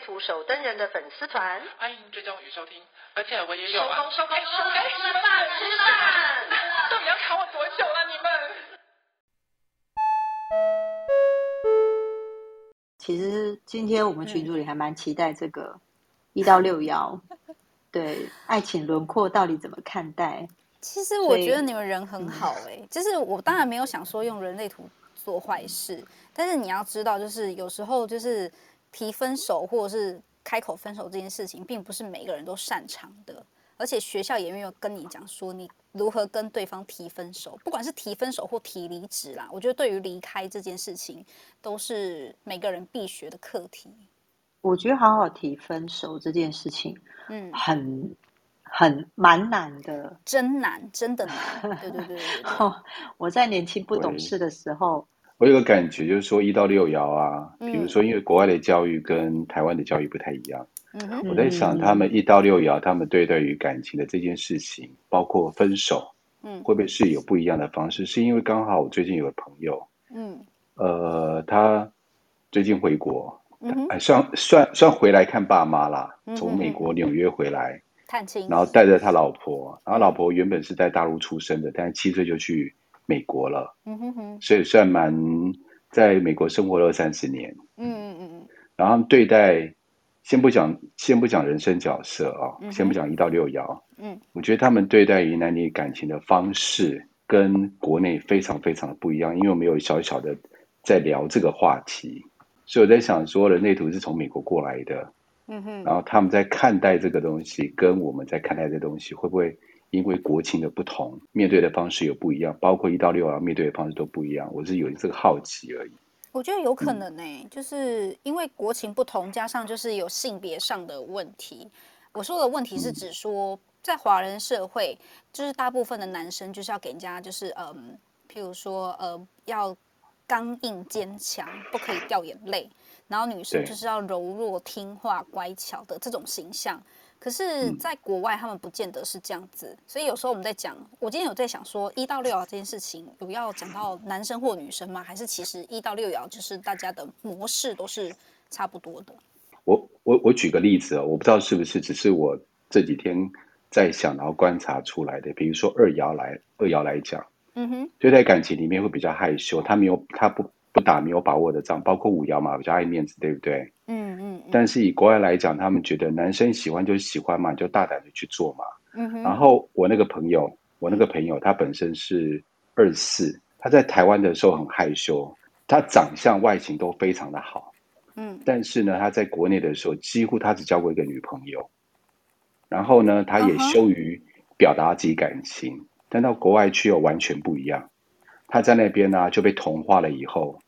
图守灯人的粉丝团，欢迎追踪与收听。而且我也有啊，收工收工收工，吃饭吃饭，到底要卡我多久了？你们？其实今天我们群组里还蛮期待这个 一到六幺，对爱情轮廓到底怎么看待？其实我觉得你们人很好哎、欸，就是我当然没有想说用人类图做坏事，但是你要知道，就是有时候就是提分手或者是。开口分手这件事情，并不是每个人都擅长的，而且学校也没有跟你讲说你如何跟对方提分手，不管是提分手或提离职啦，我觉得对于离开这件事情，都是每个人必学的课题。我觉得好好提分手这件事情，嗯，很很蛮难的，真难，真的难。对对对对，对，我在年轻不懂事的时候。我有个感觉，就是说一到六爻啊，比如说，因为国外的教育跟台湾的教育不太一样，嗯，我在想，他们一到六爻，他们对待于感情的这件事情，包括分手，嗯，会不会是有不一样的方式？是因为刚好我最近有个朋友，嗯，呃，他最近回国，算算算回来看爸妈啦，从美国纽约回来探亲，然后带着他老婆，然后老婆原本是在大陆出生的，但是七岁就去。美国了，嗯哼哼，所以算蛮在美国生活了二三十年，嗯嗯嗯，然后对待，先不讲先不讲人生角色啊，嗯，先不讲一到六爻，嗯，我觉得他们对待于男女感情的方式跟国内非常非常的不一样，因为我们有小小的在聊这个话题，所以我在想说，人类图是从美国过来的，嗯哼，然后他们在看待这个东西，跟我们在看待这个东西会不会？因为国情的不同，面对的方式有不一样，包括一到六啊面对的方式都不一样。我是有这个好奇而已。我觉得有可能呢、欸嗯，就是因为国情不同，加上就是有性别上的问题。我说的问题是指说，在华人社会，就是大部分的男生就是要给人家就是嗯，譬如说呃，要刚硬坚强，不可以掉眼泪，然后女生就是要柔弱听话乖巧的这种形象。可是，在国外，他们不见得是这样子，嗯，所以有时候我们在讲，我今天有在想说，一到六爻这件事情，有要讲到男生或女生吗？还是其实一到六爻就是大家的模式都是差不多的？我我我举个例子啊，我不知道是不是只是我这几天在想，然后观察出来的。比如说二爻来，二爻来讲，嗯哼，就在感情里面会比较害羞，他没有，他不。不打没有把握的仗，包括五爻嘛，比较爱面子，对不对？嗯嗯。但是以国外来讲，他们觉得男生喜欢就喜欢嘛，就大胆的去做嘛。嗯哼。然后我那个朋友，我那个朋友，他本身是二四，他在台湾的时候很害羞，他长相外形都非常的好。嗯。但是呢，他在国内的时候，几乎他只交过一个女朋友。然后呢，他也羞于表达自己感情，嗯，但到国外去又完全不一样。他在那边呢、啊、就被同化了，以后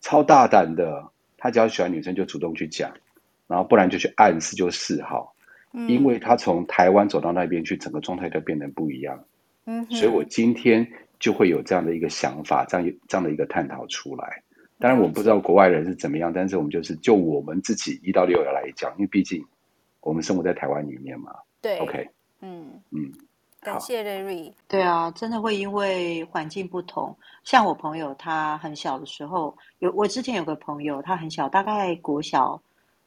超大胆的，他只要喜欢女生就主动去讲，然后不然就去暗示就示好，嗯，因为他从台湾走到那边去，整个状态都变得不一样。嗯，所以我今天就会有这样的一个想法，这样这样的一个探讨出来。当然我不知道国外人是怎么样，但是我们就是就我们自己一到六爻来讲，因为毕竟我们生活在台湾里面嘛。对，OK，嗯嗯。感谢瑞瑞。对啊，真的会因为环境不同。像我朋友，他很小的时候，有我之前有个朋友，他很小，大概国小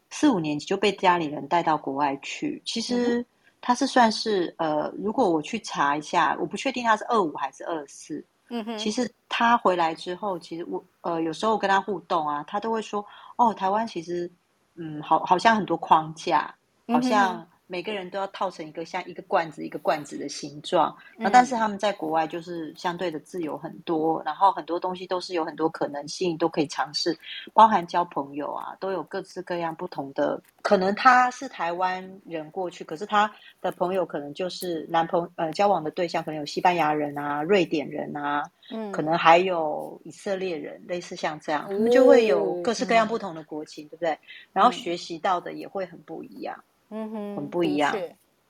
四五年级就被家里人带到国外去。其实他是算是呃，如果我去查一下，我不确定他是二五还是二四。嗯哼。其实他回来之后，其实我呃有时候跟他互动啊，他都会说：“哦，台湾其实嗯，好，好像很多框架，好像。”每个人都要套成一个像一个罐子一个罐子的形状，那但是他们在国外就是相对的自由很多，然后很多东西都是有很多可能性都可以尝试，包含交朋友啊，都有各式各样不同的。可能他是台湾人过去，可是他的朋友可能就是男朋友呃交往的对象可能有西班牙人啊、瑞典人啊，嗯，可能还有以色列人，类似像这样，他们就会有各式各样不同的国情，对不对？然后学习到的也会很不一样。嗯哼，很不一样。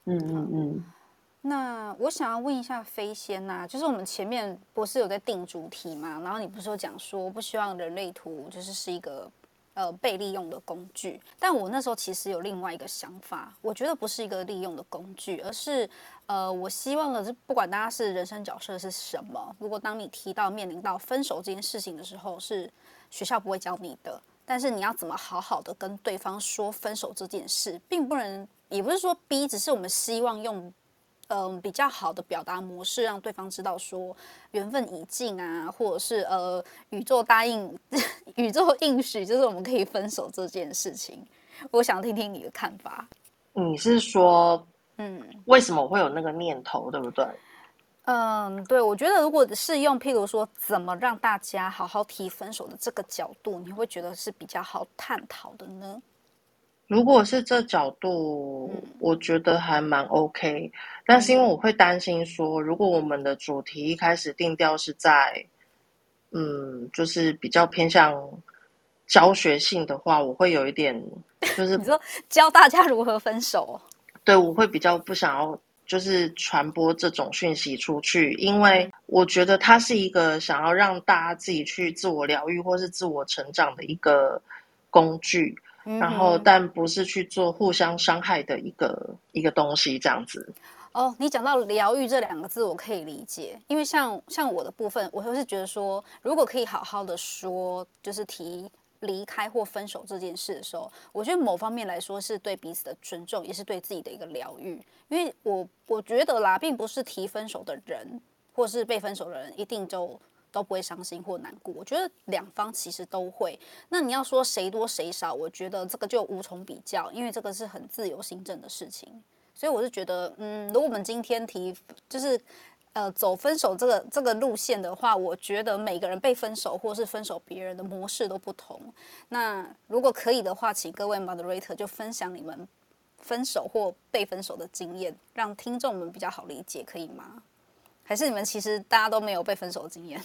嗯嗯嗯。那我想要问一下飞仙呐，就是我们前面不是有在定主题嘛？然后你不是有讲说不希望人类图就是是一个呃被利用的工具？但我那时候其实有另外一个想法，我觉得不是一个利用的工具，而是呃，我希望的是不管大家是人生角色是什么，如果当你提到面临到分手这件事情的时候，是学校不会教你的。但是你要怎么好好的跟对方说分手这件事，并不能，也不是说逼，只是我们希望用，嗯、呃，比较好的表达模式，让对方知道说缘分已尽啊，或者是呃宇宙答应，宇宙应许，就是我们可以分手这件事情。我想听听你的看法。你是说，嗯，为什么会有那个念头，对不对？嗯，对，我觉得如果是用譬如说怎么让大家好好提分手的这个角度，你会觉得是比较好探讨的呢？如果是这角度，嗯、我觉得还蛮 OK。但是因为我会担心说，如果我们的主题一开始定调是在，嗯，就是比较偏向教学性的话，我会有一点，就是 你说教大家如何分手，对，我会比较不想要。就是传播这种讯息出去，因为我觉得它是一个想要让大家自己去自我疗愈或是自我成长的一个工具，嗯、然后但不是去做互相伤害的一个一个东西这样子。哦，你讲到疗愈这两个字，我可以理解，因为像像我的部分，我就是觉得说，如果可以好好的说，就是提。离开或分手这件事的时候，我觉得某方面来说是对彼此的尊重，也是对自己的一个疗愈。因为我我觉得啦，并不是提分手的人或是被分手的人一定就都不会伤心或难过。我觉得两方其实都会。那你要说谁多谁少，我觉得这个就无从比较，因为这个是很自由行政的事情。所以我是觉得，嗯，如果我们今天提就是。呃，走分手这个这个路线的话，我觉得每个人被分手或是分手别人的模式都不同。那如果可以的话，请各位 moderator 就分享你们分手或被分手的经验，让听众们比较好理解，可以吗？还是你们其实大家都没有被分手的经验？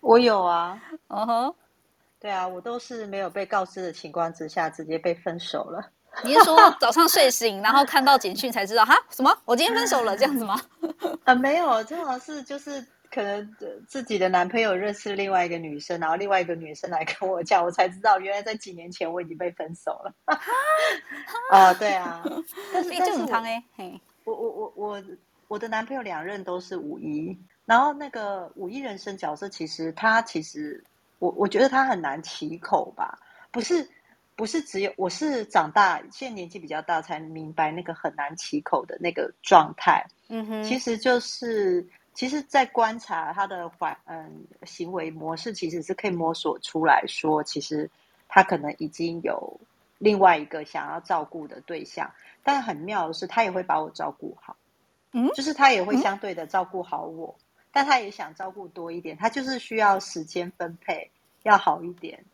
我有啊，嗯 哼、uh，huh. 对啊，我都是没有被告知的情况之下直接被分手了。你是说早上睡醒，然后看到简讯才知道哈？什么？我今天分手了这样子吗？啊，没有，正好是就是可能自己的男朋友认识另外一个女生，然后另外一个女生来跟我讲，我才知道原来在几年前我已经被分手了。啊，对啊，但是但是我我我我我的男朋友两任都是五一，然后那个五一人生角色，其实他其实我我觉得他很难起口吧，不是。不是只有我是长大，现在年纪比较大才明白那个很难启口的那个状态。嗯哼，其实就是其实，在观察他的环嗯行为模式，其实是可以摸索出来说，其实他可能已经有另外一个想要照顾的对象。但很妙的是，他也会把我照顾好。嗯，就是他也会相对的照顾好我，嗯，但他也想照顾多一点，他就是需要时间分配要好一点。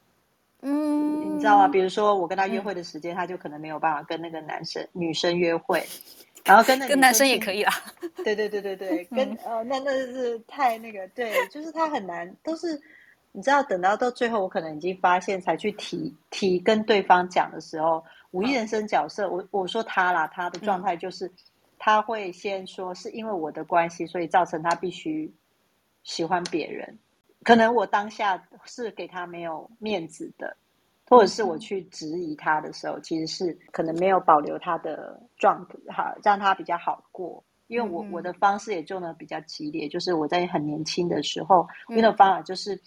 嗯，你知道吗？比如说我跟他约会的时间，嗯、他就可能没有办法跟那个男生、女生约会，然后跟那个跟男生也可以啦。对对对对对，跟呃，那那是太那个，对，就是他很难，都是你知道，等到到最后，我可能已经发现才去提提跟对方讲的时候，五一人生角色，我我说他啦，他的状态就是、嗯、他会先说是因为我的关系，所以造成他必须喜欢别人。可能我当下是给他没有面子的，或者是我去质疑他的时候，其实是可能没有保留他的状态，哈，让他比较好过。因为我我的方式也做的比较激烈，就是我在很年轻的时候用的方法就是。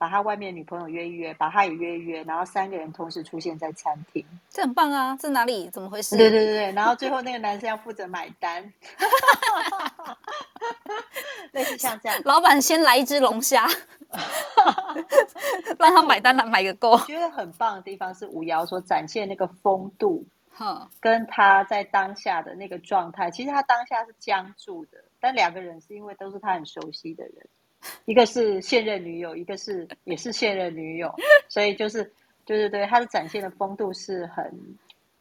把他外面女朋友约一约，把他也约一约，然后三个人同时出现在餐厅，这很棒啊！这哪里？怎么回事？对对对对，然后最后那个男生要负责买单 类似像这样，老板先来一只龙虾，让他买单，来买个够。我觉得很棒的地方是吴瑶所展现那个风度，跟他在当下的那个状态，其实他当下是僵住的。但两个人是因为都是他很熟悉的人，一个是现任女友，一个是也是现任女友，所以就是对对对，他的展现的风度是很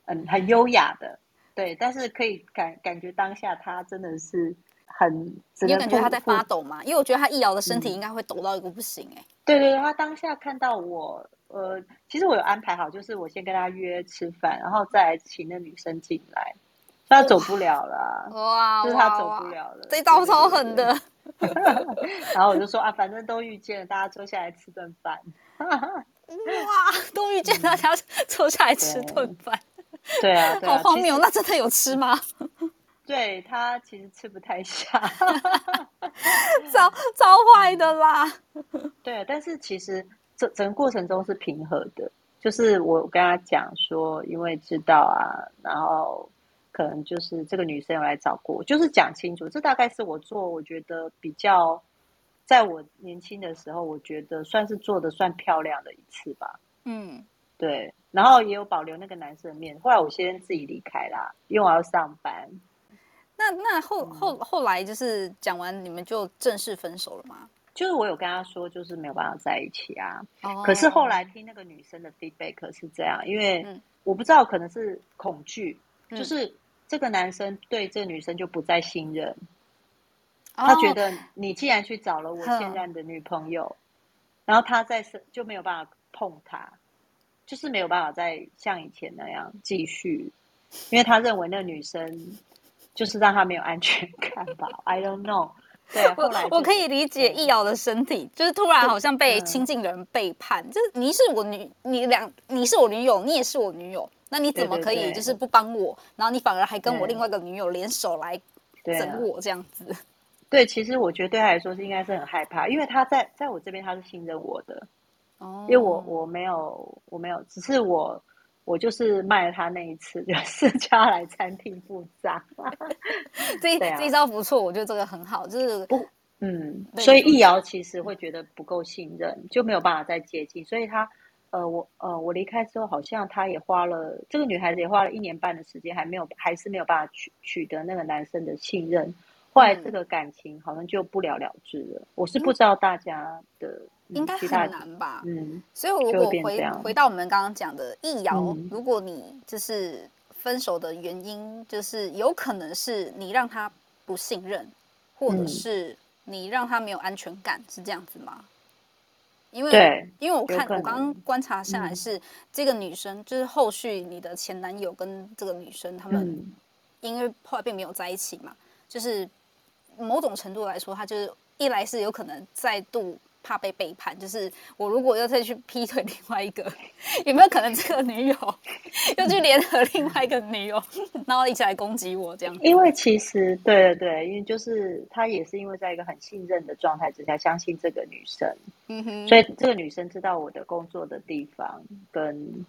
很很优雅的，对。但是可以感感觉当下他真的是很，你有感觉他在发抖吗？因为我觉得他易遥的身体应该会抖到一个不行哎、欸。对对对，他当下看到我。呃，其实我有安排好，就是我先跟他约吃饭，然后再请那女生进来。他走不了了，哇，就是他走不了了，这招超狠的。然后我就说啊，反正都遇见了，大家坐下来吃顿饭。哇，都遇见，大家坐下来吃顿饭。对啊，好荒谬，那真的有吃吗？对，他其实吃不太下，超超坏的啦。对，但是其实。整整个过程中是平和的，就是我跟他讲说，因为知道啊，然后可能就是这个女生有来找过，就是讲清楚。这大概是我做，我觉得比较，在我年轻的时候，我觉得算是做的算漂亮的一次吧。嗯，对。然后也有保留那个男生的面。后来我先自己离开啦，因为我要上班。那那后后后来就是讲完，你们就正式分手了吗？就是我有跟他说，就是没有办法在一起啊。Oh. 可是后来听那个女生的 feedback 是这样，因为我不知道可能是恐惧，嗯、就是这个男生对这个女生就不再信任。Oh. 他觉得你既然去找了我现在的女朋友，oh. 然后他再是就没有办法碰她，就是没有办法再像以前那样继续，因为他认为那个女生就是让他没有安全感吧。I don't know。对，后来我我可以理解易遥的身体，就是突然好像被亲近的人背叛，就是你是我女，你两你是我女友，你也是我女友，那你怎么可以就是不帮我，然后你反而还跟我另外一个女友联手来整我这样子？对，其实我觉得对他来说是应该是很害怕，因为他在在我这边他是信任我的，哦，因为我我没有我没有，只是我。我就是卖了他那一次，就是 叫他来餐厅付账。这、啊、这一招不错，我觉得这个很好，就是不嗯，所以易遥其实会觉得不够信任，就没有办法再接近。所以他呃，我呃，我离开之后，好像他也花了这个女孩子也花了一年半的时间，还没有还是没有办法取取得那个男生的信任。后来这个感情好像就不了了之了。嗯、我是不知道大家的。应该很难吧，嗯，所以如果回回到我们刚刚讲的易遥，嗯、如果你就是分手的原因，就是有可能是你让他不信任，或者是你让他没有安全感，是这样子吗？因为，因为我看我刚刚观察下来是、嗯、这个女生，就是后续你的前男友跟这个女生他们，因为后来并没有在一起嘛，就是某种程度来说，他就是一来是有可能再度。怕被背叛，就是我如果要再去劈腿另外一个，有没有可能这个女友又去联合另外一个女友，然后一起来攻击我这样？因为其实对对对，因为就是他也是因为在一个很信任的状态之下，相信这个女生，嗯哼，所以这个女生知道我的工作的地方跟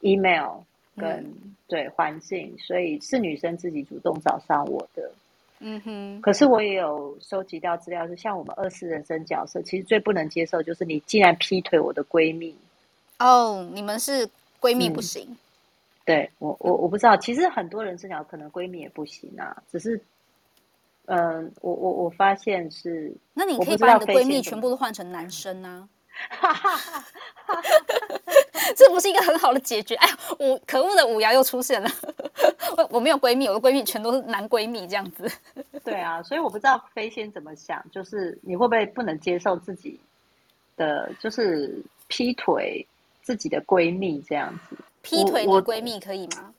email 跟、嗯、对环境，所以是女生自己主动找上我的。嗯哼，可是我也有收集到资料，是像我们二四人生角色，其实最不能接受就是你竟然劈腿我的闺蜜。哦，你们是闺蜜不行？嗯、对我，我我不知道，其实很多人生角可能闺蜜也不行啊，只是，嗯、呃，我我我发现是，那你可以把你的闺蜜全部都换成男生啊。哈哈哈！哈，这不是一个很好的解决。哎，我可恶的五爻又出现了。我我没有闺蜜，我的闺蜜全都是男闺蜜这样子。对啊，所以我不知道飞仙怎么想，就是你会不会不能接受自己的，就是劈腿自己的闺蜜这样子？劈腿你的闺蜜可以吗？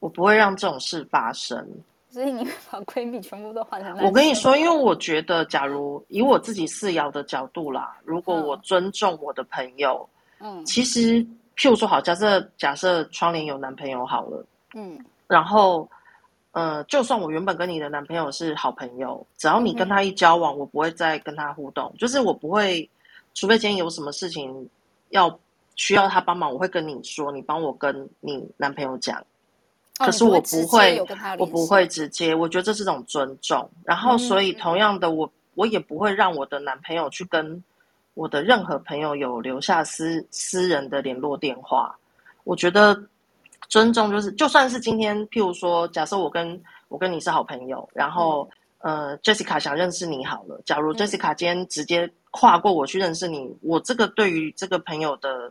我，我不会让这种事发生。所以你把闺蜜全部都换成……我跟你说，因为我觉得，假如以我自己四爻的角度啦，如果我尊重我的朋友，嗯，其实譬如说，好，假设假设窗帘有男朋友好了，嗯，然后呃，就算我原本跟你的男朋友是好朋友，只要你跟他一交往，嗯、我不会再跟他互动，就是我不会，除非今天有什么事情要需要他帮忙，我会跟你说，你帮我跟你男朋友讲。可是我不会，哦、不我不会直接。我觉得这是种尊重。然后，所以同样的我，我、嗯、我也不会让我的男朋友去跟我的任何朋友有留下私私人的联络电话。我觉得尊重就是，就算是今天，譬如说，假设我跟我跟你是好朋友，然后、嗯、呃，Jessica 想认识你好了。假如 Jessica 今天直接跨过我去认识你，嗯、我这个对于这个朋友的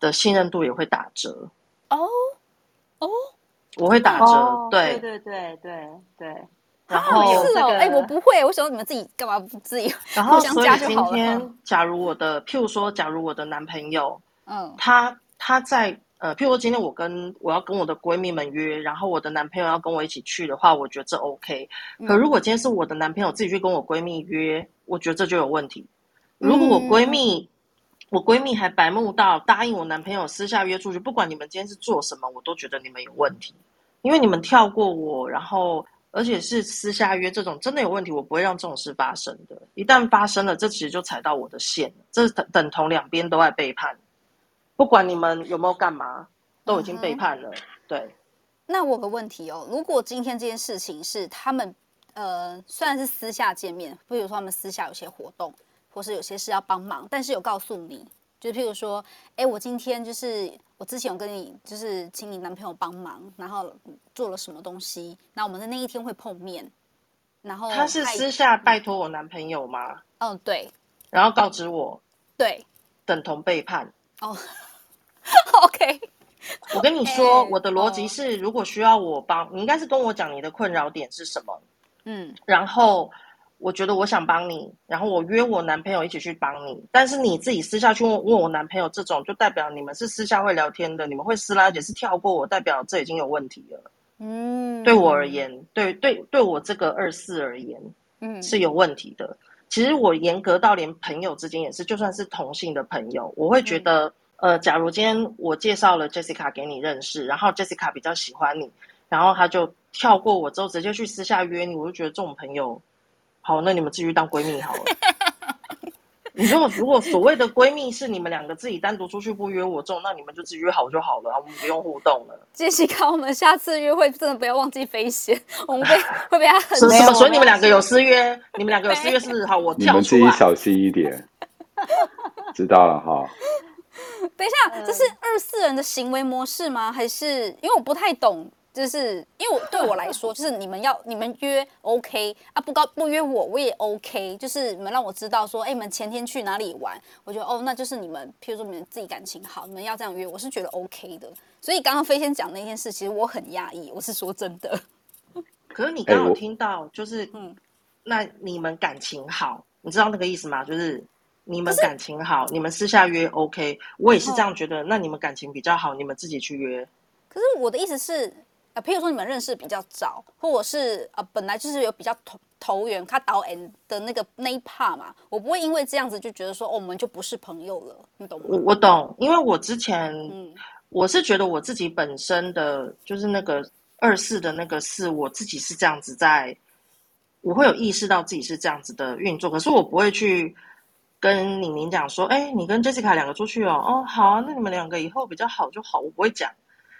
的信任度也会打折。哦哦，我会打折，哦、对对对对对。然后是哦，哎、这个，我不会，我想说你们自己干嘛不自己然 后所以今天，假如我的，譬如说，假如我的男朋友，嗯，他他在呃，譬如说今天我跟我要跟我的闺蜜们约，然后我的男朋友要跟我一起去的话，我觉得这 OK。可如果今天是我的男朋友自己去跟我闺蜜约，我觉得这就有问题。如果我闺蜜，嗯、我闺蜜还白目到答应我男朋友私下约出去，不管你们今天是做什么，我都觉得你们有问题，因为你们跳过我，然后。而且是私下约这种真的有问题，我不会让这种事发生的。一旦发生了，这其实就踩到我的线了，这等等同两边都在背叛。不管你们有没有干嘛，都已经背叛了。嗯、对。那我有个问题哦，如果今天这件事情是他们呃，虽然是私下见面，比如说他们私下有些活动，或是有些事要帮忙，但是有告诉你，就譬如说，哎，我今天就是。我之前有跟你就是请你男朋友帮忙，然后做了什么东西？那我们的那一天会碰面，然后他是私下拜托我男朋友吗？嗯，对。然后告知我，对，等同背叛。哦，OK。我跟你说，我的逻辑是，如果需要我帮，你应该是跟我讲你的困扰点是什么。嗯，然后。我觉得我想帮你，然后我约我男朋友一起去帮你，但是你自己私下去问问我男朋友，这种就代表你们是私下会聊天的，你们会私拉，也是跳过我，代表这已经有问题了。嗯，对我而言，对对对我这个二四而言，嗯，是有问题的。其实我严格到连朋友之间也是，就算是同性的朋友，我会觉得，嗯、呃，假如今天我介绍了 Jessica 给你认识，然后 Jessica 比较喜欢你，然后他就跳过我之后直接去私下约你，我就觉得这种朋友。好，那你们继续当闺蜜好了。你说如果所谓的闺蜜是你们两个自己单独出去不约我这种，那你们就自己约好就好了，我们不用互动了。杰西卡，我们下次约会真的不要忘记飞鞋，我们被 会被他很什么？所以你们两个有私约，你们两个有私约是？好，我跳。你们自己小心一点。知道了哈。等一下，这是二四人的行为模式吗？还是因为我不太懂？就是因为我对我来说，就是你们要你们约 OK 啊，不高不约我我也 OK，就是你们让我知道说，哎，你们前天去哪里玩？我觉得哦，那就是你们，譬如说你们自己感情好，你们要这样约，我是觉得 OK 的。所以刚刚飞仙讲那件事，其实我很压抑，我是说真的。可是你刚刚有听到，就是嗯，那你们感情好，你知道那个意思吗？就是你们感情好，你们私下约 OK，我也是这样觉得。那你们感情比较好，你们自己去约。可是我的意思是。啊，譬如说你们认识比较早，或者是啊，本来就是有比较投投缘，他导演的那个那一 part 嘛，我不会因为这样子就觉得说，哦，我们就不是朋友了，你懂吗？我我懂，因为我之前，嗯，我是觉得我自己本身的就是那个二四的那个四，我自己是这样子在，我会有意识到自己是这样子的运作，可是我不会去跟宁宁讲说，哎，你跟 Jessica 两个出去哦，哦，好啊，那你们两个以后比较好就好，我不会讲。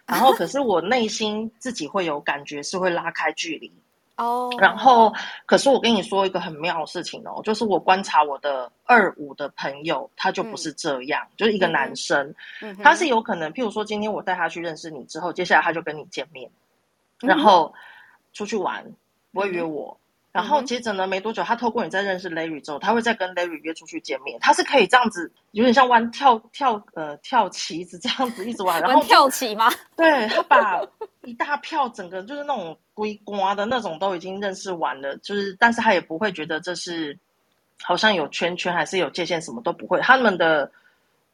然后，可是我内心自己会有感觉，是会拉开距离 哦。Oh. 然后，可是我跟你说一个很妙的事情哦，就是我观察我的二五的朋友，他就不是这样，嗯、就是一个男生，嗯、他是有可能，譬如说今天我带他去认识你之后，接下来他就跟你见面，然后出去玩，不会约我。嗯然后接着呢，没多久，他透过你再认识 Larry 之后，他会再跟 Larry 约出去见面。他是可以这样子，有点像玩跳跳呃跳棋子这样子一直玩。然后玩跳棋吗？对，他把一大票整个就是那种龟瓜的那种都已经认识完了，就是但是他也不会觉得这是好像有圈圈还是有界限，什么都不会。他们的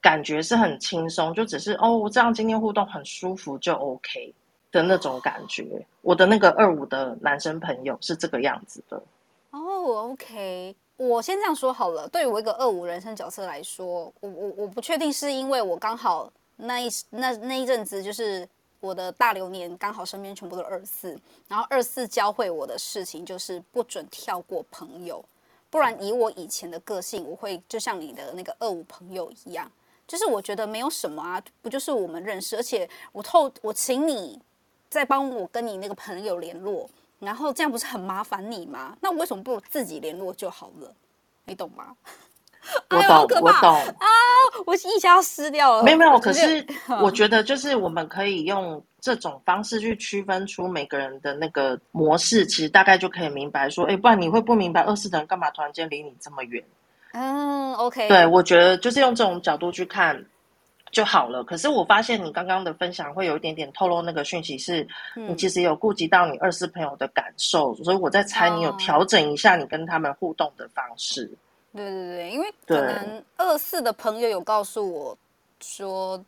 感觉是很轻松，就只是哦，这样今天互动很舒服就 OK。的那种感觉，我的那个二五的男生朋友是这个样子的。哦、oh，OK，我先这样说好了。对于我一个二五人生角色来说，我我我不确定是因为我刚好那一那那一阵子就是我的大流年刚好身边全部都二四，然后二四教会我的事情就是不准跳过朋友，不然以我以前的个性，我会就像你的那个二五朋友一样，就是我觉得没有什么啊，不就是我们认识，而且我透我请你。再帮我跟你那个朋友联络，然后这样不是很麻烦你吗？那为什么不自己联络就好了？你懂吗？我懂，我懂啊！我一下要撕掉了。没有没有，可是我觉得就是我们可以用这种方式去区分出每个人的那个模式，其实大概就可以明白说，哎，不然你会不明白二四的人干嘛突然间离你这么远？嗯，OK。对，我觉得就是用这种角度去看就好了。可是我发现你刚刚的分享会有一点点透露那个讯息，是你其实有顾及到你二四朋友的感受，所以我在猜你有调整一下你跟他们互动的方式。对对对，因为可能二四的朋友有告诉我说，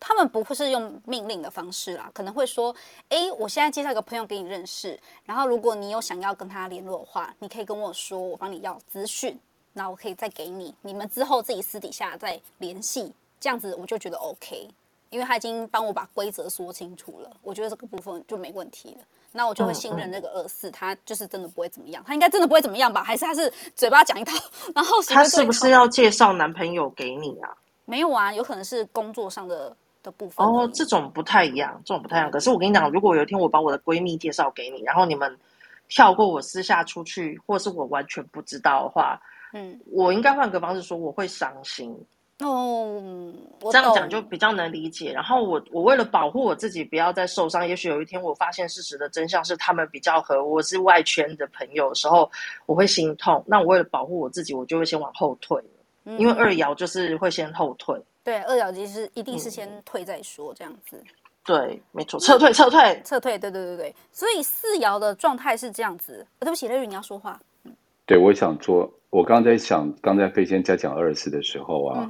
他们不会是用命令的方式啦，可能会说：“哎，我现在介绍一个朋友给你认识，然后如果你有想要跟他联络的话，你可以跟我说，我帮你要资讯，那我可以再给你，你们之后自己私底下再联系，这样子我就觉得 OK，因为他已经帮我把规则说清楚了，我觉得这个部分就没问题了。”那我就会信任那个二四，他就是真的不会怎么样，他应该真的不会怎么样吧？还是他是嘴巴讲一套，然后他是不是要介绍男朋友给你啊？没有啊，有可能是工作上的的部分。哦，这种不太一样，这种不太一样。可是我跟你讲，如果有一天我把我的闺蜜介绍给你，然后你们跳过我私下出去，或是我完全不知道的话，嗯，我应该换个方式说，我会伤心。哦，这样讲就比较能理解。然后我我为了保护我自己不要再受伤，也许有一天我发现事实的真相是他们比较和，我是外圈的朋友的时候，我会心痛。那我为了保护我自己，我就会先往后退，嗯、因为二爻就是会先后退。对，二爻其实一定是先退再说，这样子。嗯、对，没错，撤退，撤退，撤退。对对对对，所以四爻的状态是这样子。对不起，雷雨，你要说话。嗯、对，我想说。我刚在想，刚才飞仙在讲二四的时候啊，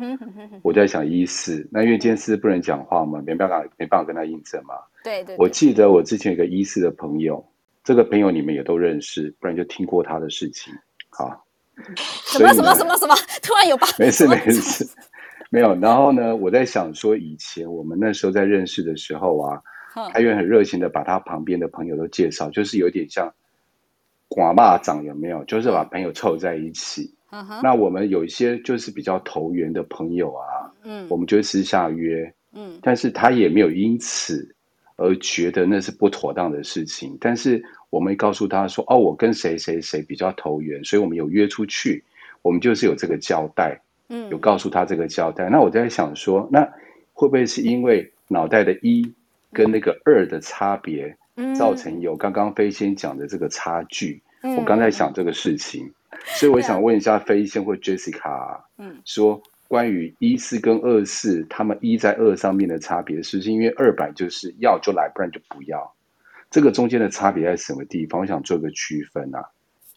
我在想一四。那因为今天四不能讲话嘛，没办法，没办法跟他印证嘛。对对。我记得我之前有个一四的朋友，这个朋友你们也都认识，不然就听过他的事情。好。什么什么什么什么？突然有吧？没事没事，没有。然后呢，我在想说，以前我们那时候在认识的时候啊，他也很热情的把他旁边的朋友都介绍，就是有点像。寡蚂长有没有？就是把朋友凑在一起。嗯、那我们有一些就是比较投缘的朋友啊，嗯，我们就会私下约，嗯，但是他也没有因此而觉得那是不妥当的事情。但是我们告诉他说：“哦，我跟谁谁谁比较投缘，所以我们有约出去，我们就是有这个交代，嗯，有告诉他这个交代。嗯”那我在想说，那会不会是因为脑袋的一跟那个二的差别？造成有刚刚飞仙讲的这个差距，嗯、我刚才想这个事情，嗯、所以我想问一下飞仙或 Jessica，嗯，说关于一四跟二四，他们一在二上面的差别，是不是因为二百就是要就来，不然就不要？这个中间的差别在什么地方？我想做个区分啊。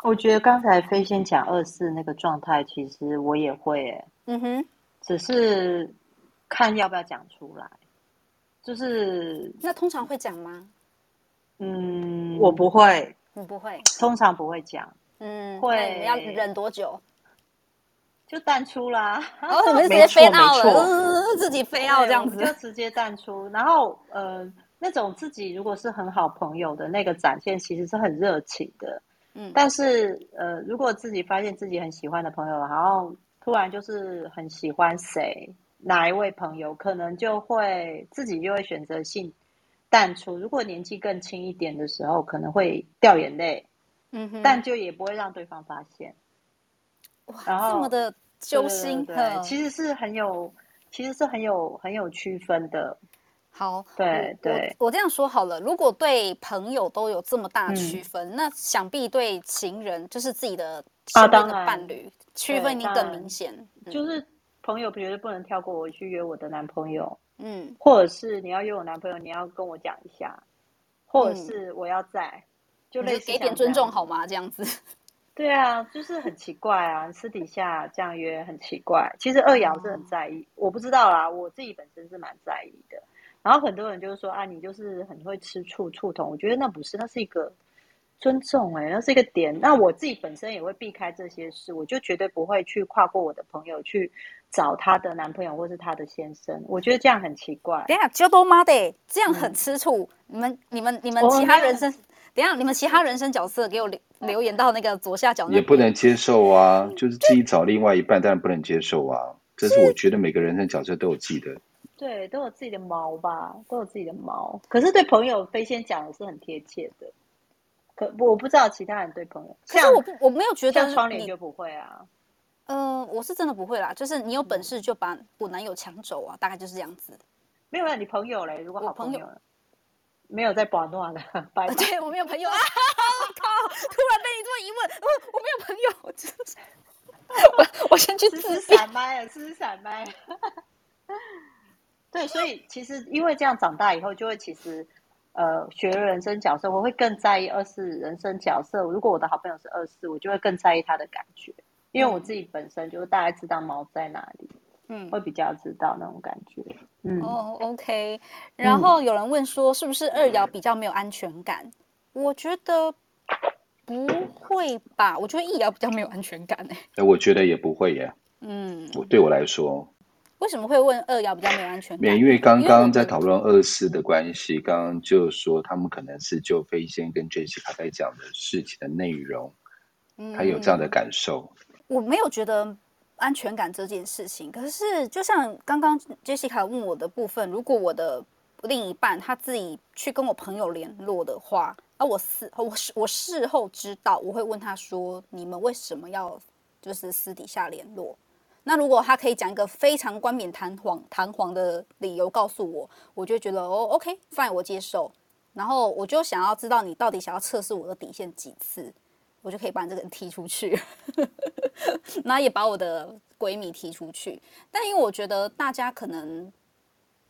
我觉得刚才飞仙讲二四那个状态，其实我也会、欸，嗯哼，只是看要不要讲出来，就是那通常会讲吗？嗯，我不会，你不会，通常不会讲。嗯，会要忍多久？就淡出啦。然后你们直接飞到了，自己飞到这样子，就直接淡出。然后呃，那种自己如果是很好朋友的那个展现，其实是很热情的。嗯，但是呃，如果自己发现自己很喜欢的朋友，然后突然就是很喜欢谁哪一位朋友，可能就会自己就会选择性。淡出，如果年纪更轻一点的时候，可能会掉眼泪，嗯哼，但就也不会让对方发现。哇，然这么的揪心，对，对，对，其实是很有，其实是很有很有区分的。好，对对我，我这样说好了，如果对朋友都有这么大区分，嗯、那想必对情人，就是自己的身边的伴侣，区分一定更明显。嗯、就是朋友绝对不能跳过我去约我的男朋友。嗯，或者是你要约我男朋友，你要跟我讲一下，或者是我要在，嗯、就类似给点尊重好吗？这样子，对啊，就是很奇怪啊，私底下这样约很奇怪。其实二爻是很在意，嗯、我不知道啦，我自己本身是蛮在意的。然后很多人就是说啊，你就是很会吃醋醋桶，我觉得那不是，那是一个尊重哎、欸，那是一个点。那我自己本身也会避开这些事，我就绝对不会去跨过我的朋友去。找她的男朋友或是她的先生，我觉得这样很奇怪。等一下，就多妈的，这样很吃醋。嗯、你们、你们、你们其他人生，等下，你们其他人生角色给我留留言到那个左下角。也不能接受啊，就是自己找另外一半，当然不能接受啊。这是我觉得每个人生角色都有自己的，对，都有自己的毛吧，都有自己的毛。可是对朋友飞仙讲的是很贴切的，可我不知道其他人对朋友。可是我不，我没有觉得像窗帘就不会啊。呃，我是真的不会啦，就是你有本事就把我男友抢走啊，大概就是这样子。没有啊，你朋友嘞？如果好朋友，没有在保暖的，拜拜。对，我没有朋友 啊！我靠，突然被你这么一问，我、我没有朋友，真是。我我先去吃闪麦了，吃闪麦。对，所以其实因为这样长大以后，就会其实呃学了人生角色，我会更在意二四人生角色。如果我的好朋友是二四，我就会更在意他的感觉，因为我自己本身就是大概知道猫在哪里，嗯，会比较知道那种感觉。嗯，哦，OK。然后有人问说，是不是二爻比较没有安全感？嗯、我觉得不会吧，我觉得一爻比较没有安全感哎、欸。我觉得也不会耶。嗯，我对我来说。为什么会问二爻比较没有安全感？因为刚刚在讨论二四的关系，刚刚就说他们可能是就飞仙跟 Jessica 在讲的事情的内容，他有这样的感受。我没有觉得安全感这件事情，可是就像刚刚 Jessica 问我的部分，如果我的另一半他自己去跟我朋友联络的话，啊，我事我事我事后知道，我会问他说：“你们为什么要就是私底下联络？”那如果他可以讲一个非常冠冕堂皇、堂皇的理由告诉我，我就觉得哦，OK，fine，我接受。然后我就想要知道你到底想要测试我的底线几次，我就可以把你这个人踢出去，然后也把我的闺蜜踢出去。但因为我觉得大家可能，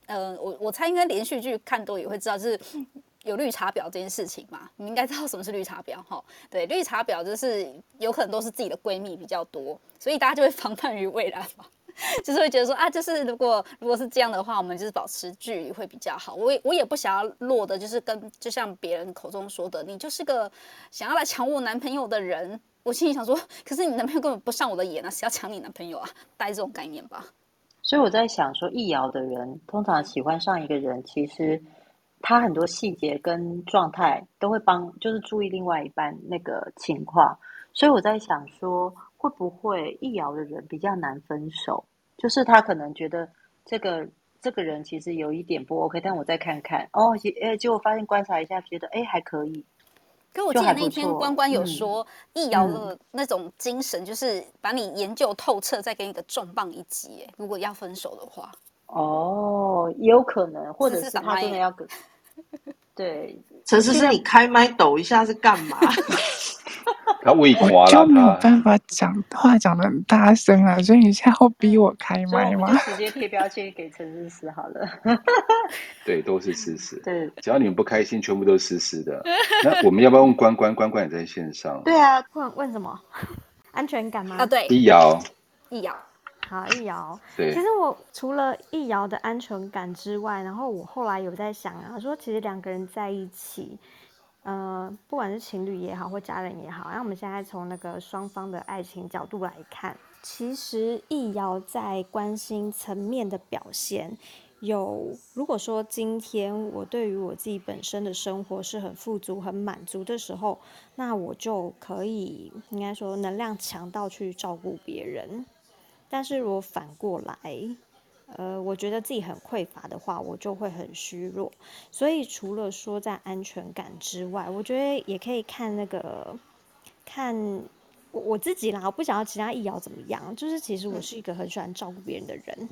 嗯，我我猜应该连续剧看多也会知道，就是。有绿茶婊这件事情嘛？你应该知道什么是绿茶婊哈？对，绿茶婊就是有可能都是自己的闺蜜比较多，所以大家就会防范于未然嘛，就是会觉得说啊，就是如果如果是这样的话，我们就是保持距离会比较好。我也我也不想要落的，就是跟就像别人口中说的，你就是个想要来抢我男朋友的人。我心里想说，可是你男朋友根本不上我的眼啊，谁要抢你男朋友啊？带这种概念吧。所以我在想说，易遥的人通常喜欢上一个人，其实。他很多细节跟状态都会帮，就是注意另外一半那个情况，所以我在想说，会不会易遥的人比较难分手？就是他可能觉得这个这个人其实有一点不 OK，但我再看看哦，诶，结果发现观察一下，觉得诶还可以。可我记得那天关关有说，易遥的那种精神，就是把你研究透彻，再给你个重磅一击。如果要分手的话，哦，也有可能，或者是他真的要跟。对，陈思思，你开麦抖一下是干嘛？他胃垮了，就没有办法讲话讲得很大声啊，所以你现在要逼我开麦吗？直接贴标签给陈思思好了。对，都是思思。对，只要你们不开心，全部都是思思的。那我们要不要问关关？关关也在线上。对啊，问问什么？安全感吗？啊，对，一爻，一爻。好，易遥。对，其实我除了易遥的安全感之外，然后我后来有在想啊，说其实两个人在一起，呃，不管是情侣也好，或家人也好，那我们现在从那个双方的爱情角度来看，其实易遥在关心层面的表现，有如果说今天我对于我自己本身的生活是很富足、很满足的时候，那我就可以应该说能量强到去照顾别人。但是如果反过来，呃，我觉得自己很匮乏的话，我就会很虚弱。所以除了说在安全感之外，我觉得也可以看那个，看我我自己啦。我不想要其他一爻怎么样，就是其实我是一个很喜欢照顾别人的人，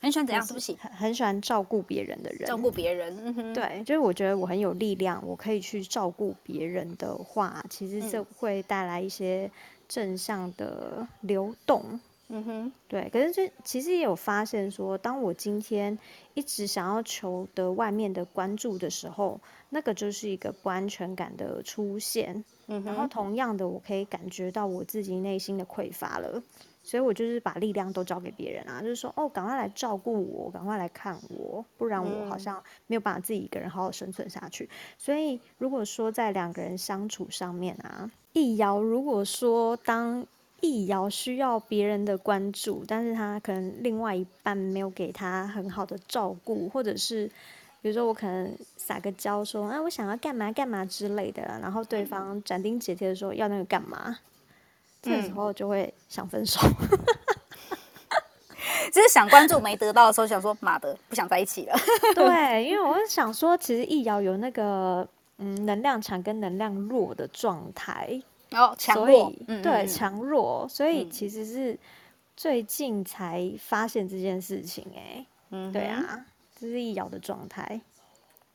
很喜欢怎样？对不起，很很喜欢照顾别人的人，照顾别人。嗯哼，对，就是我觉得我很有力量，我可以去照顾别人的话，其实这会带来一些正向的流动。嗯哼，对，可是这其实也有发现说，当我今天一直想要求得外面的关注的时候，那个就是一个不安全感的出现。嗯哼，然后同样的，我可以感觉到我自己内心的匮乏了，所以我就是把力量都交给别人啊，就是说，哦，赶快来照顾我，赶快来看我，不然我好像没有办法自己一个人好好生存下去。所以如果说在两个人相处上面啊，一爻如果说当。一爻需要别人的关注，但是他可能另外一半没有给他很好的照顾，或者是比如说我可能撒个娇说啊，我想要干嘛干嘛之类的，然后对方斩钉截铁的说要那个干嘛，嗯、这个时候就会想分手。就是想关注没得到的时候，想说妈的不想在一起了。对，因为我是想说，其实易遥有那个嗯能量强跟能量弱的状态。哦，强弱，嗯、对，强弱，所以其实是最近才发现这件事情、欸，哎、嗯，对啊，这是易遥的状态，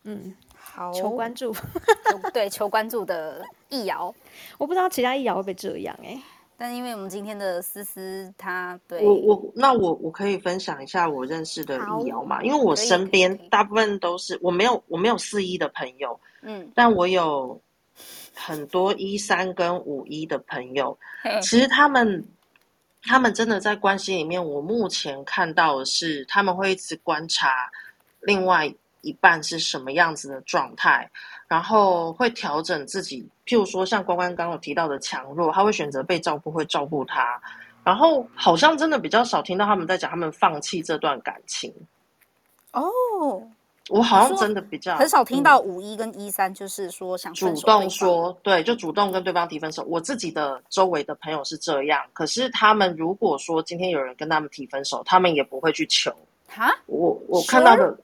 嗯，好，求关注，对，求关注的易遥，我不知道其他易遥会不会这样、欸，哎。但因为我们今天的思思，他对我我那我我可以分享一下我认识的易遥嘛？因为我身边大部分都是我没有我没有四一的朋友，嗯，但我有很多一三跟五一的朋友。其实他们他们真的在关系里面，我目前看到的是他们会一直观察另外一半是什么样子的状态。然后会调整自己，譬如说像关关刚刚有提到的强弱，他会选择被照顾，会照顾他。然后好像真的比较少听到他们在讲他们放弃这段感情。哦，我好像真的比较很少听到五一跟一三，就是说想主动说，对，就主动跟对方提分手。我自己的周围的朋友是这样，可是他们如果说今天有人跟他们提分手，他们也不会去求。哈，我我看到的。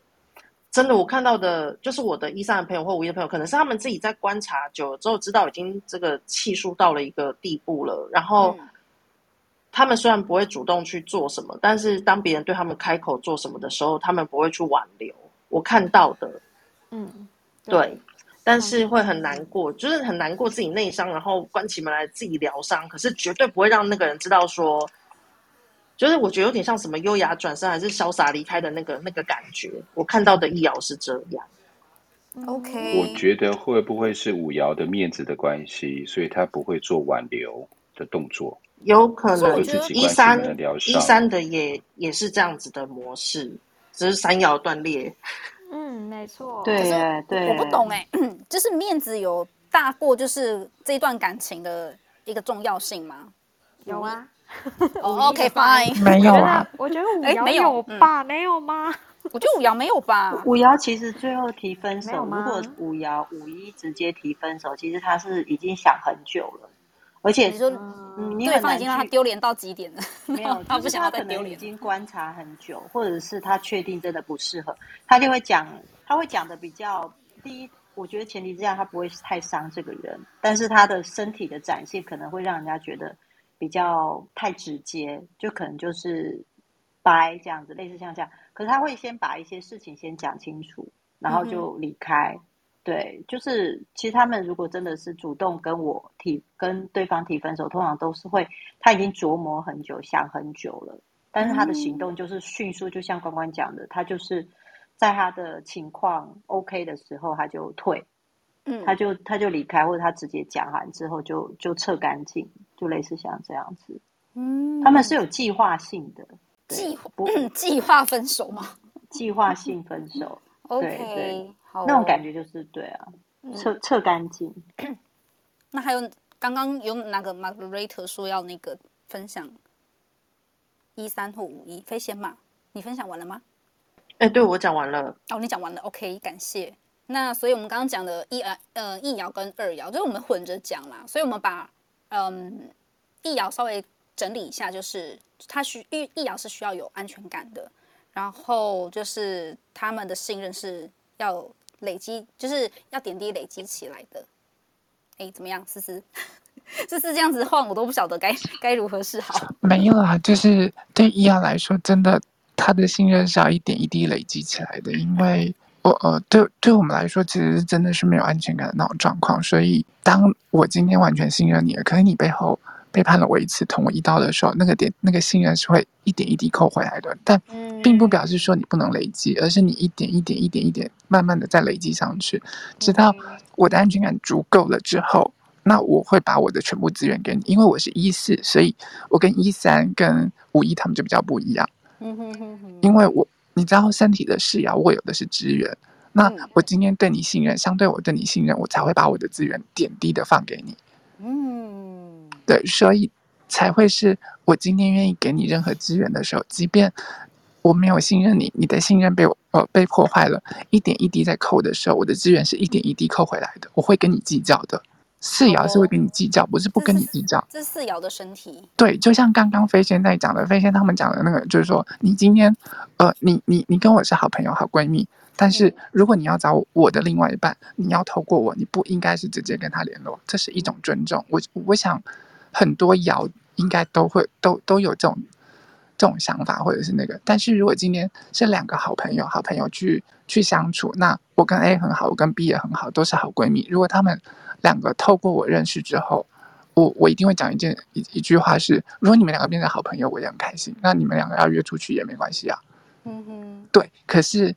真的，我看到的就是我的一三的朋友或五一的朋友，可能是他们自己在观察久了之后，知道已经这个气数到了一个地步了。然后，他们虽然不会主动去做什么，但是当别人对他们开口做什么的时候，他们不会去挽留。我看到的，嗯，对，对，但是会很难过，就是很难过自己内伤，然后关起门来自己疗伤，可是绝对不会让那个人知道说。就是我觉得有点像什么优雅转身还是潇洒离开的那个那个感觉，我看到的易遥是这样。OK，我觉得会不会是五瑶的面子的关系，所以他不会做挽留的动作？有可能，一三一三的也也是这样子的模式，只是三爻断裂。嗯，没错。对对，我不懂哎，就是面子有大过就是这一段感情的一个重要性吗？有啊。哦，OK，fine，没有啊，我觉得五爻有吧，没有吗？我觉得五爻没有吧。五爻其实最后提分手，如果五爻五一直接提分手，其实他是已经想很久了，而且你说，嗯，对方已经让他丢脸到极点了，没有，他不想要再丢脸，已经观察很久，或者是他确定真的不适合，他就会讲，他会讲的比较第一，我觉得前提之下他不会太伤这个人，但是他的身体的展现可能会让人家觉得。比较太直接，就可能就是掰这样子，类似像这样。可是他会先把一些事情先讲清楚，然后就离开。嗯、对，就是其实他们如果真的是主动跟我提，跟对方提分手，通常都是会他已经琢磨很久，想很久了，但是他的行动就是迅速，就像关关讲的，他就是在他的情况 OK 的时候，他就退。嗯，他就他就离开，或者他直接讲完之后就就撤干净，就类似像这样子。嗯，他们是有计划性的，计不 计划分手吗？计划性分手。OK，对对，那种感觉就是对啊，撤撤干净。那还有刚刚有哪个 Moderator 说要那个分享一三或五一飞仙嘛？你分享完了吗？哎，对我讲完了。哦，你讲完了，OK，感谢。那所以，我们刚刚讲的一呃呃一爻跟二爻，就是我们混着讲啦。所以我们把嗯一爻稍微整理一下，就是它需一一爻是需要有安全感的，然后就是他们的信任是要累积，就是要点滴累积起来的。哎，怎么样，思思？思思这样子晃，我都不晓得该 该如何是好。没有啊，就是对一爻来说，真的他的信任是要一点一滴累积起来的，因为。我呃，对，对我们来说，其实真的是没有安全感的那种状况。所以，当我今天完全信任你了，可是你背后背叛了我一次，捅我一刀的时候，那个点，那个信任是会一点一滴扣回来的。但并不表示说你不能累积，而是你一点一点、一点一点，慢慢的再累积上去，直到我的安全感足够了之后，那我会把我的全部资源给你。因为我是一四，所以我跟一三、跟五一他们就比较不一样。因为我。你知道身体的事要我有的是资源，那我今天对你信任，相对我对你信任，我才会把我的资源点滴的放给你。嗯，对，所以才会是我今天愿意给你任何资源的时候，即便我没有信任你，你的信任被我呃被破坏了，一点一滴在扣的时候，我的资源是一点一滴扣回来的，我会跟你计较的。四爻是会跟你计较，不是不跟你计较。这是四爻的身体。对，就像刚刚飞仙在讲的，飞仙他们讲的那个，就是说，你今天，呃，你你你跟我是好朋友、好闺蜜，但是如果你要找我的另外一半，你要透过我，你不应该是直接跟他联络，这是一种尊重。我我想很多爻应该都会都都有这种这种想法，或者是那个。但是如果今天是两个好朋友、好朋友去去相处，那我跟 A 很好，我跟 B 也很好，都是好闺蜜。如果他们两个透过我认识之后，我我一定会讲一件一一句话是：如果你们两个变成好朋友，我也很开心。那你们两个要约出去也没关系啊。嗯哼，对。可是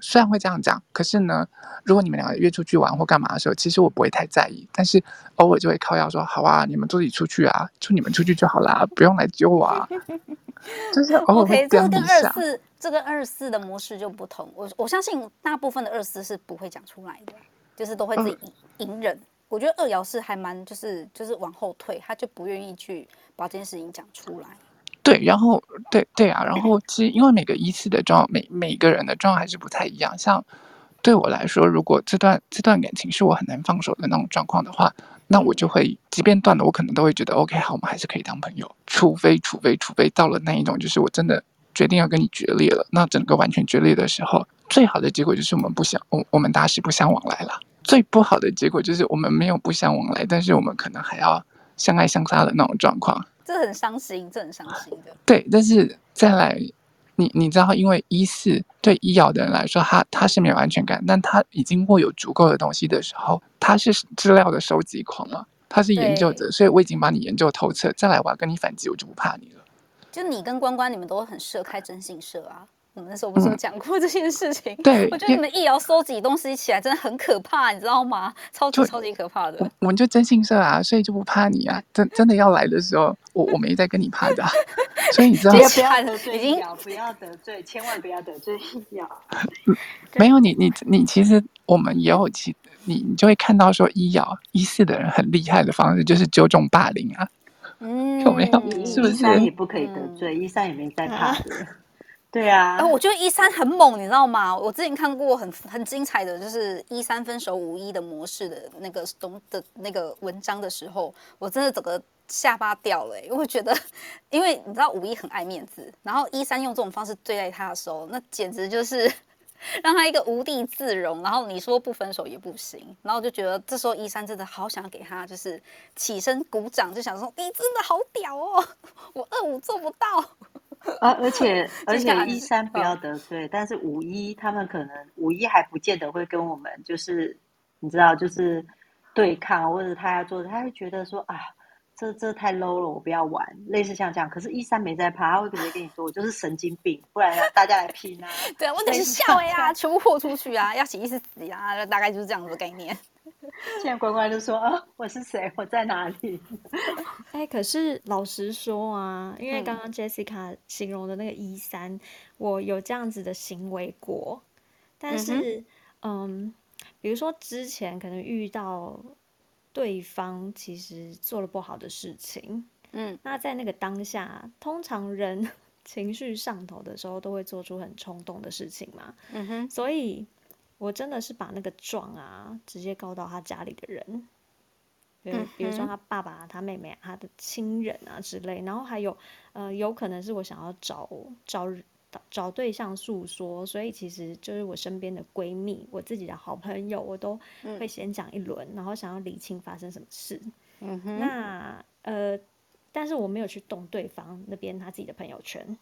虽然会这样讲，可是呢，如果你们两个约出去玩或干嘛的时候，其实我不会太在意。但是偶尔就会靠腰说：好啊，你们自己出去啊，就你们出去就好啦，不用来揪我啊。就是偶尔会这样一下。Okay, 这跟二四这跟二四的模式就不同。我我相信大部分的二四是不会讲出来的。就是都会自己隐忍，嗯，我觉得二爻是还蛮就是就是往后退，他就不愿意去把这件事情讲出来。对，然后对对啊，然后其实因为每个一次的状每每个人的状态还是不太一样。像对我来说，如果这段这段感情是我很难放手的那种状况的话，那我就会即便断了，我可能都会觉得 OK，好，我们还是可以当朋友。除非除非除非到了那一种，就是我真的决定要跟你决裂了，那整个完全决裂的时候。最好的结果就是我们不相我我们打死不相往来了。最不好的结果就是我们没有不相往来，但是我们可能还要相爱相杀的那种状况。这很伤心，这很伤心的。对，但是再来，你你知道，因为一四对医药的人来说，他他是没有安全感，但他已经握有足够的东西的时候，他是资料的收集狂嘛，他是研究者，所以我已经把你研究透彻。再来，我要跟你反击，我就不怕你了。就你跟关关，你们都很适合开征信社啊。我们那时候不是有讲过这件事情？嗯、对，我觉得你们一爻收集东西起来真的很可怕，你知道吗？超级超级可怕的。我们就真信社啊，所以就不怕你啊。真真的要来的时候，我我没在跟你怕的、啊。所以你知道，不要得罪一爻，不要得罪，千万不要得罪一爻。没有你，你你其实我们也有其你你就会看到说一爻一四的人很厉害的方式就是纠众霸凌啊。嗯，有没有？是不是？一三也不可以得罪，一三也没在怕的。对啊，呃，我觉得一三很猛，你知道吗？我之前看过很很精彩的就是一三分手五一的模式的那个东的那个文章的时候，我真的整个下巴掉了，欸，因为觉得，因为你知道五一很爱面子，然后一三用这种方式对待他的时候，那简直就是 让他一个无地自容，然后你说不分手也不行，然后我就觉得这时候一三真的好想给他就是起身鼓掌，就想说你真的好屌哦，我二五做不到。啊，而且而且一三不要得罪，但是五一他们可能五一还不见得会跟我们，就是你知道，就是对抗，或者他要做，他会觉得说啊，这这太 low 了，我不要玩，类似像这样。可是，一三没在怕，他会直接跟你说，我就是神经病，不然要大家来拼啊。对啊，问题是笑呀，全部豁出去啊，要洗一次死啊，大概就是这样子的概念。现在乖乖就说啊，我是谁？我在哪里？哎、欸，可是老实说啊，因为刚刚 Jessica 形容的那个一三，我有这样子的行为过，但是嗯，嗯，比如说之前可能遇到对方其实做了不好的事情，嗯，那在那个当下，通常人 情绪上头的时候，都会做出很冲动的事情嘛，嗯哼，所以。我真的是把那个状啊，直接告到他家里的人，比如比如说他爸爸、他妹妹、啊、他的亲人啊之类，然后还有呃，有可能是我想要找找找对象诉说，所以其实就是我身边的闺蜜、我自己的好朋友，我都会先讲一轮，然后想要理清发生什么事。嗯哼，那呃，但是我没有去动对方那边他自己的朋友圈。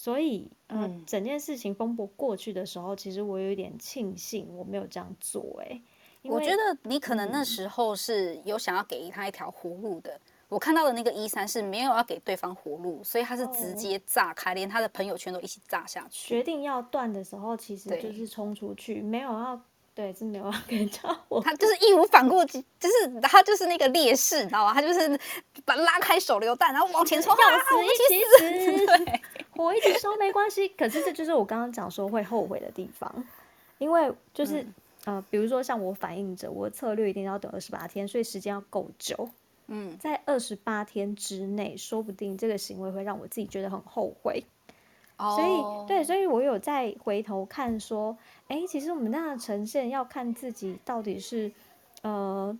所以，嗯、呃，整件事情风波过去的时候，其实我有一点庆幸我没有这样做，哎，我觉得你可能那时候是有想要给他一条活路的。嗯、我看到的那个一三是没有要给对方活路，所以他是直接炸开，连他的朋友圈都一起炸下去。决定要断的时候，其实就是冲出去，没有要。对，是没有要给 他我，他就是义无反顾，就是他就是那个烈士，你知道吗？他就是把拉开手榴弹，然后往前冲，要死一起死。对，我一直说没关系，可是这就是我刚刚讲说会后悔的地方，因为就是、嗯、呃，比如说像我反映着我的策略一定要等二十八天，所以时间要够久。嗯，在二十八天之内，说不定这个行为会让我自己觉得很后悔。所以，对，所以我有再回头看说，哎，其实我们那样呈现要看自己到底是，呃，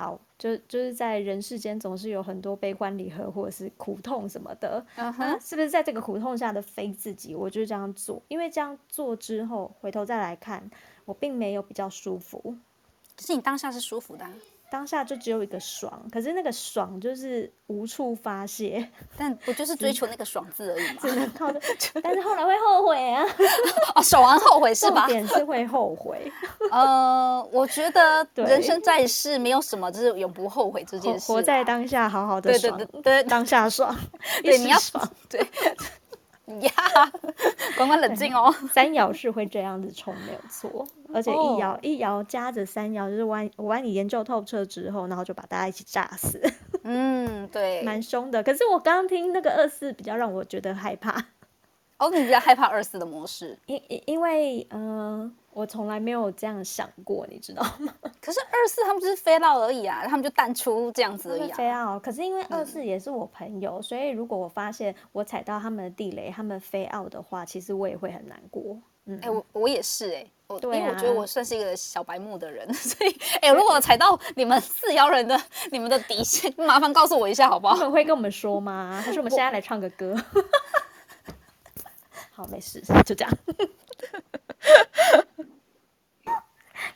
好，就就是在人世间总是有很多悲欢离合，或者是苦痛什么的。嗯哼，是不是在这个苦痛下的非自己，我就这样做？因为这样做之后，回头再来看，我并没有比较舒服。可是你当下是舒服的啊。当下就只有一个爽，可是那个爽就是无处发泄，但不就是追求那个爽字而已嘛？只能靠着，但是后来会后悔啊！哦，爽完后悔是吧？重点是会后悔。呃，我觉得人生在世没有什么就是永不后悔这件事，活在当下，好好的爽，对对对对，当下爽，对你要爽，对。呀，关关冷静哦。三爻是会这样子冲，没有错。而且一爻、哦、一爻夹着三爻，就是完我把你研究透彻之后，然后就把大家一起炸死。嗯，对，蛮凶的。可是我刚刚听那个二四，比较让我觉得害怕。哦，你比较害怕二四的模式，因因因为嗯。呃我从来没有这样想过，你知道吗？可是二四他们就是飞到而已啊，他们就淡出这样子而已啊。飞到，可是因为二四也是我朋友，嗯，所以如果我发现我踩到他们的地雷，他们飞 out 的话，其实我也会很难过。嗯，哎，欸，我我也是哎，对啊，因为我觉得我算是一个小白目的人，所以哎，欸，如果踩到你们四幺人的你们的底线，麻烦告诉我一下好不好？他们会跟我们说吗？还是我们现在来唱个歌？好，没事，就这样。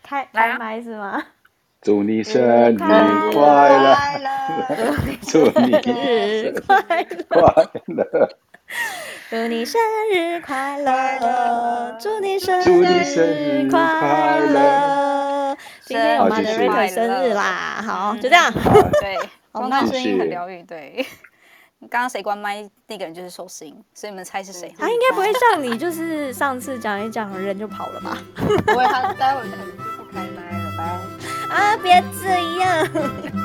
开开麦是吗？祝你生日快乐！祝你生日快乐！祝你生日快乐！祝你生日快乐！今天有 Moderator 生日啦，好，就这样。对，刚刚声音很疗愈。对，刚刚谁关麦？那个人就是寿星，所以你们猜是谁？他应该不会像你，就是上次讲一讲人就跑了吧？不会，他待会可能。开麦了吧？啊，别这样！